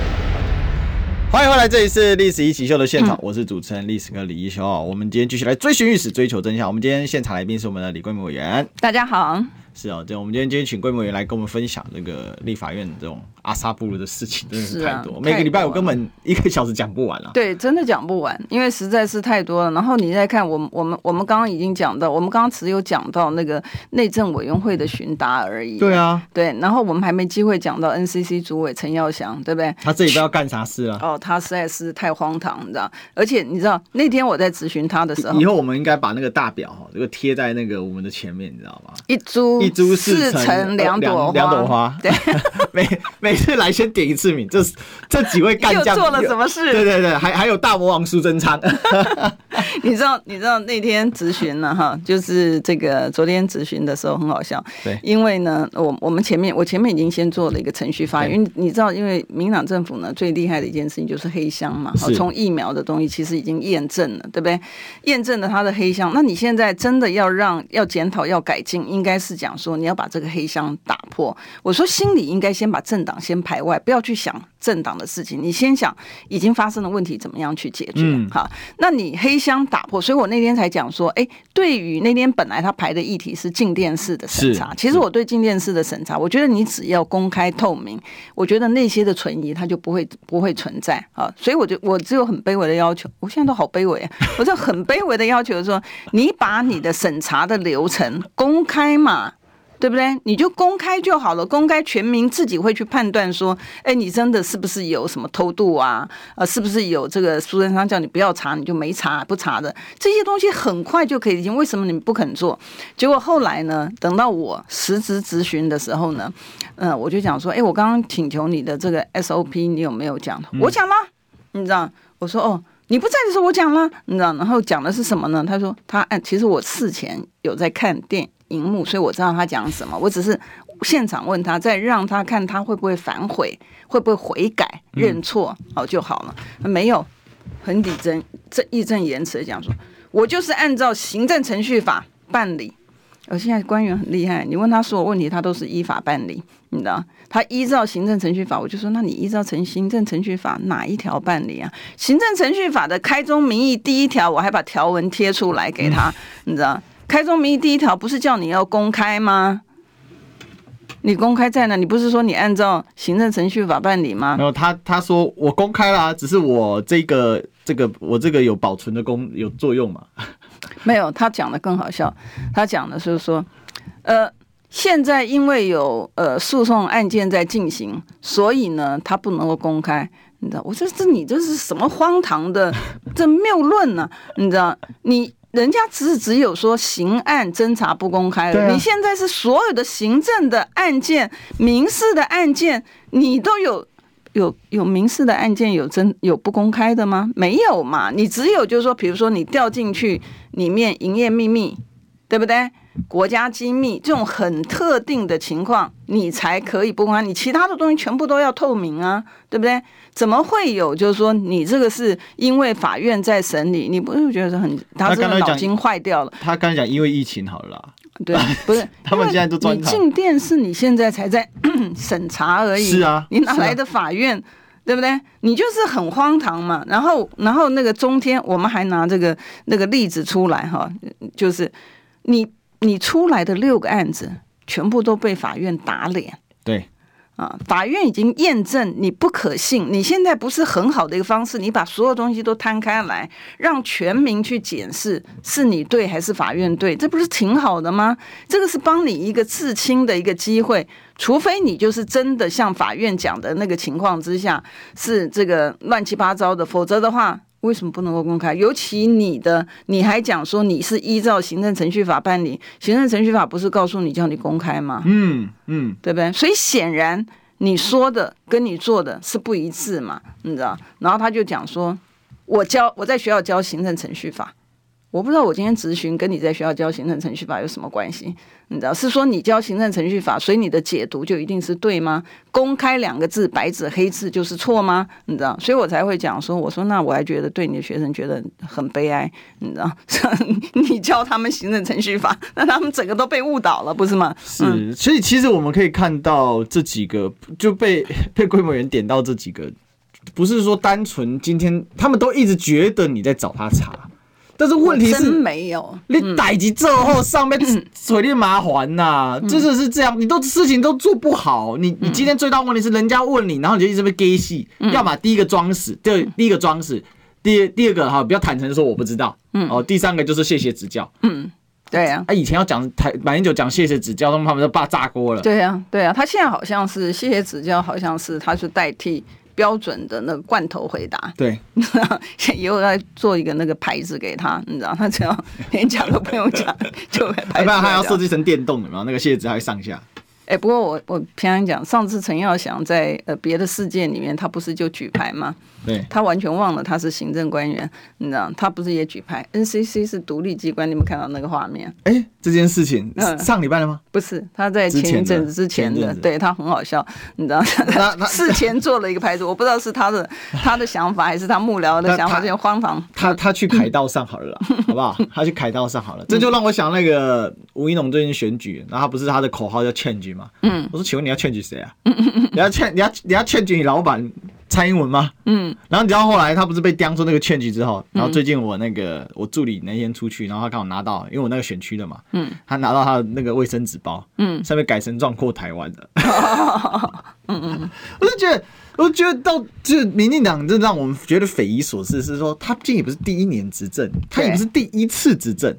欢迎回来，这里是历史一起秀的现场，我是主持人历史哥李一修。我们今天继续来追寻历史，追求真相。我们今天现场来宾是我们的李桂梅委员，大家好。是哦，对，我们今天今天请桂梅委员来跟我们分享这个立法院这种阿萨布鲁的事情，真的是太多，啊、每个礼拜我根本一个小时讲不完了。对，真的讲不完，因为实在是太多了。然后你再看，我们我们我们刚刚已经讲到，我们刚刚只有讲到那个内政委员会的询答而已。对啊，对，然后我们还没机会讲到 NCC 主委陈耀祥，对不对？他这里不知道干啥事啊？哦，他实在是太荒唐，你知道？而且你知道那天我在咨询他的时候，以后我们应该把那个大表哈，这个贴在那个我们的前面，你知道吗？一株一株四。成两朵两朵花，对，每每次来先点一次名，这这几位干将 做了什么事？对对对，还还有大魔王苏贞昌，你知道你知道那天咨询了哈，就是这个昨天咨询的时候很好笑，对，因为呢，我我们前面我前面已经先做了一个程序发言，因为你知道，因为民党政府呢最厉害的一件事情就是黑箱嘛，从疫苗的东西其实已经验证了，对不对？验证了它的黑箱，那你现在真的要让要检讨要改进，应该是讲说你要把这个。黑箱打破，我说心里应该先把政党先排外，不要去想政党的事情，你先想已经发生的问题怎么样去解决。嗯，好，那你黑箱打破，所以我那天才讲说，哎，对于那天本来他排的议题是静电式的审查，其实我对静电式的审查，我觉得你只要公开透明，我觉得那些的存疑它就不会不会存在啊。所以我就我只有很卑微的要求，我现在都好卑微啊，我就很卑微的要求说，你把你的审查的流程公开嘛。对不对？你就公开就好了，公开全民自己会去判断说，哎，你真的是不是有什么偷渡啊？呃，是不是有这个苏贞昌叫你不要查，你就没查，不查的这些东西很快就可以。为什么你们不肯做？结果后来呢？等到我实职咨询的时候呢，嗯、我就讲说，哎，我刚刚请求你的这个 SOP，你有没有讲？我讲了，你知道？我说哦，你不在的时候我讲了，你知道？然后讲的是什么呢？他说他哎，其实我事前有在看电。荧幕，所以我知道他讲什么。我只是现场问他，再让他看他会不会反悔，会不会悔改认错，好就好了。没有，很理正，这义正言辞的讲说，我就是按照行政程序法办理。而现在官员很厉害，你问他所有问题，他都是依法办理，你知道？他依照行政程序法，我就说，那你依照程行政程序法哪一条办理啊？行政程序法的开宗明义第一条，我还把条文贴出来给他，你知道？开宗明义第一条不是叫你要公开吗？你公开在哪？你不是说你按照行政程序法办理吗？没有，他他说我公开了，只是我这个这个我这个有保存的功有作用嘛？没有，他讲的更好笑，他讲的是说，呃，现在因为有呃诉讼案件在进行，所以呢，他不能够公开。你知道，我说这你这是什么荒唐的这谬论呢？你知道，你人家只是只有说刑案侦查不公开了，啊、你现在是所有的行政的案件、民事的案件，你都有有有民事的案件有真有不公开的吗？没有嘛，你只有就是说，比如说你掉进去里面营业秘密，对不对？国家机密这种很特定的情况，你才可以不公开。你其他的东西全部都要透明啊，对不对？怎么会有？就是说，你这个是因为法院在审理，你不是觉得很他这个脑筋坏掉了？他刚才讲因为疫情好了啦，对，不是 他们现在都专你进电视，你现在才在 审查而已。是啊，你哪来的法院？啊、对不对？你就是很荒唐嘛。然后，然后那个中天，我们还拿这个那个例子出来哈，就是你。你出来的六个案子，全部都被法院打脸。对，啊，法院已经验证你不可信。你现在不是很好的一个方式，你把所有东西都摊开来，让全民去检视是你对还是法院对，这不是挺好的吗？这个是帮你一个自清的一个机会。除非你就是真的像法院讲的那个情况之下是这个乱七八糟的，否则的话。为什么不能够公开？尤其你的，你还讲说你是依照行政程序法办理，行政程序法不是告诉你叫你公开吗？嗯嗯，对不对？所以显然你说的跟你做的是不一致嘛，你知道？然后他就讲说，我教我在学校教行政程序法。我不知道我今天咨询跟你在学校教行政程序法有什么关系？你知道是说你教行政程序法，所以你的解读就一定是对吗？公开两个字，白纸黑字就是错吗？你知道，所以我才会讲说，我说那我还觉得对你的学生觉得很悲哀，你知道，你教他们行政程序法，那他们整个都被误导了，不是吗？是，嗯、所以其实我们可以看到这几个就被被规模员点到这几个，不是说单纯今天他们都一直觉得你在找他茬。但是问题是没有，你逮起之后上面水里麻烦呐，真的是这样，你都事情都做不好，你你今天最大问题是人家问你，然后你就一直被给戏，要么第一个装死，对，第一个装死，第第二个哈比较坦诚说我不知道，嗯，哦，第三个就是谢谢指教，嗯，对呀，啊，以前要讲台马英九讲谢谢指教，他们他们都怕炸锅了，对呀，对呀，他现在好像是谢谢指教，好像是他是代替。标准的那个罐头回答，对，以后要做一个那个牌子给他，你知道，他只要 连讲都不用讲，就会牌子。不然他要设计成电动的嘛，那个蟹子还会上下。哎、欸，不过我我平常讲，上次陈耀祥在呃别的事件里面，他不是就举牌吗？对，他完全忘了他是行政官员，你知道，他不是也举牌？NCC 是独立机关，你有没有看到那个画面？哎、欸，这件事情上礼拜了吗？不是，他在前一阵子之前的，对他很好笑，你知道，他 事前做了一个牌子，我不知道是他的他的想法还是他幕僚的想法，这些荒唐。他他去凯道上好了啦，好不好？他去凯道上好了，这就让我想那个吴一农最近选举，然后他不是他的口号叫 change 吗？嗯，我说，请问你要 change 谁啊？你要 change 你要你要 change 你老板？蔡英文吗？嗯，然后你知道后来他不是被叼出那个劝局之后，然后最近我那个我助理那天出去，然后他刚好拿到，因为我那个选区的嘛，嗯，他拿到他的那个卫生纸包，嗯，上面改成壮阔台湾的，嗯嗯，我就觉得，我就觉得到就是民进党，这让我们觉得匪夷所思，是说他竟也不是第一年执政，他也不是第一次执政。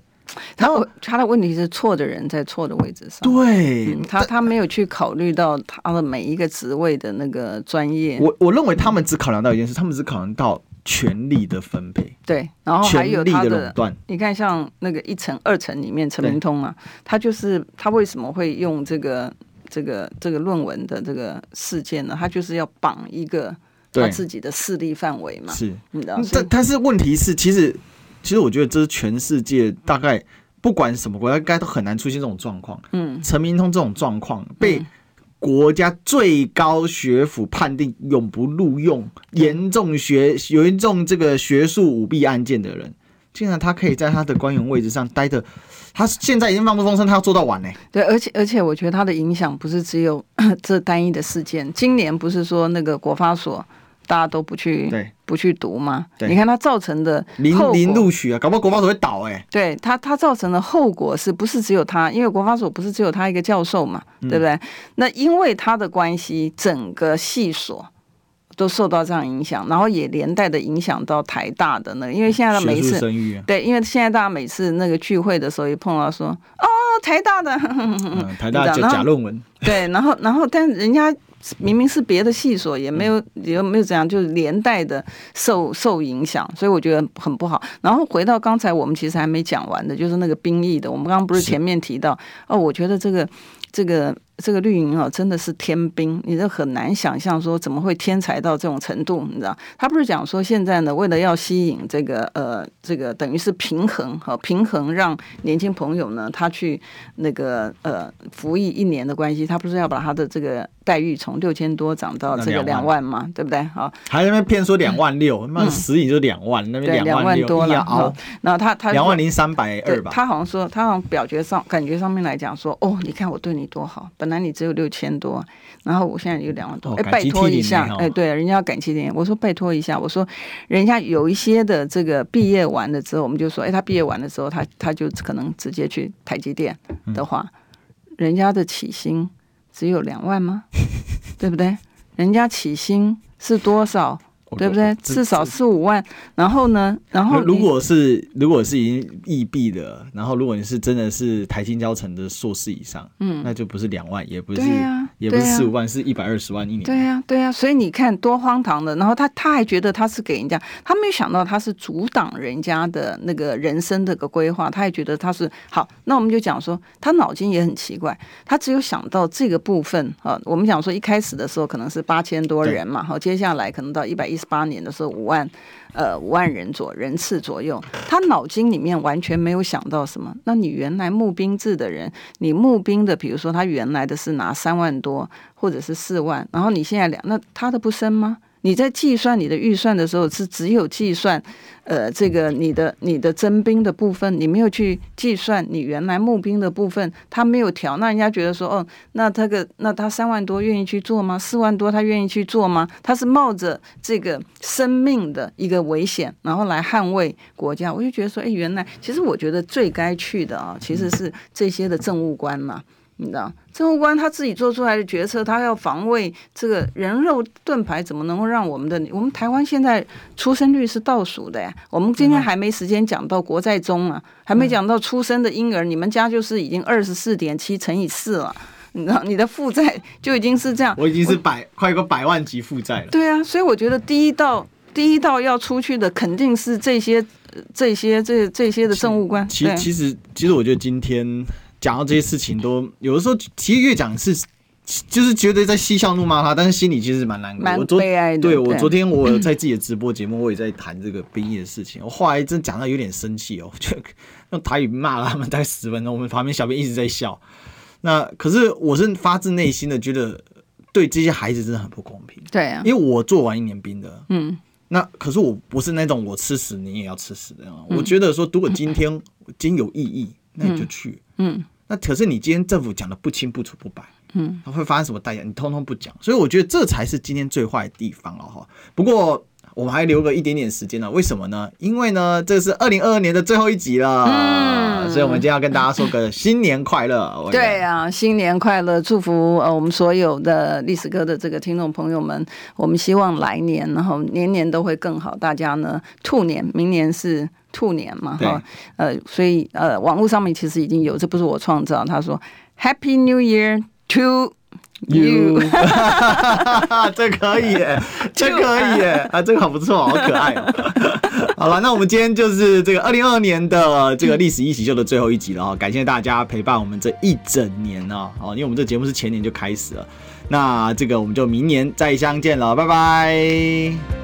他他的问题是错的人在错的位置上，对、嗯、他他没有去考虑到他的每一个职位的那个专业。我我认为他们只考量到一件事，他们只考量到权力的分配。对，然后还有他的垄断。你看，像那个一层、二层里面，陈明通啊，他就是他为什么会用这个这个这个论文的这个事件呢？他就是要绑一个他自己的势力范围嘛。是，你知道？但但是问题是，其实。其实我觉得这是全世界大概不管什么国家，应该都很难出现这种状况。嗯，陈明通这种状况被国家最高学府判定永不录用，严重学严重这个学术舞弊案件的人，竟然他可以在他的官员位置上待的，他现在已经放不风声，他要做到晚呢。对，而且而且我觉得他的影响不是只有 这单一的事件。今年不是说那个国发所。大家都不去对不去读吗？你看它造成的零零录取啊，搞不好国发所会倒哎、欸。对它它造成的后果是不是只有他？因为国发所不是只有他一个教授嘛，嗯、对不对？那因为他的关系，整个系所。都受到这样影响，然后也连带的影响到台大的那个，因为现在的每一次对，因为现在大家每次那个聚会的时候，一碰到说哦，台大的，嗯、台大就假论文，对，然后然后但人家明明是别的系所，也没有也没有怎样，就是连带的受受影响，所以我觉得很不好。然后回到刚才我们其实还没讲完的，就是那个兵役的，我们刚刚不是前面提到哦，我觉得这个这个。这个绿营啊，真的是天兵，你这很难想象说怎么会天才到这种程度，你知道？他不是讲说现在呢，为了要吸引这个呃这个等于是平衡和平衡，让年轻朋友呢他去那个呃服役一年的关系，他不是要把他的这个待遇从六千多涨到这个两万嘛，对不对？好，还在那边骗说两万六，那实际就两万，那边两万多了。好，然后他他两万零三百二吧，他好像说他好像表决上感觉上面来讲说，哦，你看我对你多好，本来。你只有六千多，然后我现在有两万多，哎、哦，拜托一下，哎，对，人家要感激点，我说拜托一下，我说人家有一些的这个毕业完了之后，我们就说，哎，他毕业完了之后，他他就可能直接去台积电的话，嗯、人家的起薪只有两万吗？对不对？人家起薪是多少？对不对？至少四五万，然后呢？然后如果是如果是已经异地的，然后如果你是真的是台新交城的硕士以上，嗯，那就不是两万，也不是，啊、也不是四五万，啊、是一百二十万一年。对呀、啊，对呀、啊，所以你看多荒唐的。然后他他还觉得他是给人家，他没有想到他是阻挡人家的那个人生的个规划，他还觉得他是好。那我们就讲说，他脑筋也很奇怪，他只有想到这个部分啊。我们讲说一开始的时候可能是八千多人嘛，好，接下来可能到一百一八年的时候，五万，呃，五万人左人次左右，他脑筋里面完全没有想到什么。那你原来募兵制的人，你募兵的，比如说他原来的是拿三万多，或者是四万，然后你现在两，那他的不升吗？你在计算你的预算的时候，是只有计算，呃，这个你的你的征兵的部分，你没有去计算你原来募兵的部分，他没有调，那人家觉得说，哦，那他个那他三万多愿意去做吗？四万多他愿意去做吗？他是冒着这个生命的一个危险，然后来捍卫国家，我就觉得说，哎，原来其实我觉得最该去的啊，其实是这些的政务官嘛。你知道，政务官他自己做出来的决策，他要防卫这个人肉盾牌，怎么能够让我们的我们台湾现在出生率是倒数的呀？我们今天还没时间讲到国在中啊，还没讲到出生的婴儿，你们家就是已经二十四点七乘以四了，你知道，你的负债就已经是这样，我已经是百快一个百万级负债了。对啊，所以我觉得第一道第一道要出去的肯定是这些这些这这些的政务官。其实其实其实我觉得今天。讲到这些事情，都有的时候其实越讲是，就是觉得在嬉笑怒骂他，但是心里其实蛮难过。蛮悲哀的。对，我昨天我在自己的直播节目，我也在谈这个兵役的事情。我后来真讲到有点生气哦，就用台语骂了他们大概十分钟。我们旁边小编一直在笑。那可是我是发自内心的觉得，对这些孩子真的很不公平。对啊，因为我做完一年兵的，嗯，那可是我不是那种我吃屎你也要吃屎的。我觉得说，如果今天 今天有意义，那你就去，嗯。那可是你今天政府讲的不清不楚不白，嗯，他会发生什么代价？你通通不讲，所以我觉得这才是今天最坏的地方了哈。不过我们还留个一点点时间呢，为什么呢？因为呢，这是二零二二年的最后一集了，嗯，所以我们今天要跟大家说个新年快乐。对啊，新年快乐，祝福呃我们所有的历史哥的这个听众朋友们，我们希望来年然后年年都会更好，大家呢兔年，明年是。兔年嘛，哈，呃，所以呃，网络上面其实已经有，这不是我创造。他说：“Happy New Year to you。”这可以耶，这可以耶，啊，这个好不错，好可爱哦。好了，那我们今天就是这个二零二二年的这个历史一起秀的最后一集了哈，感谢大家陪伴我们这一整年啊，哦，因为我们这节目是前年就开始了，那这个我们就明年再相见了，拜拜。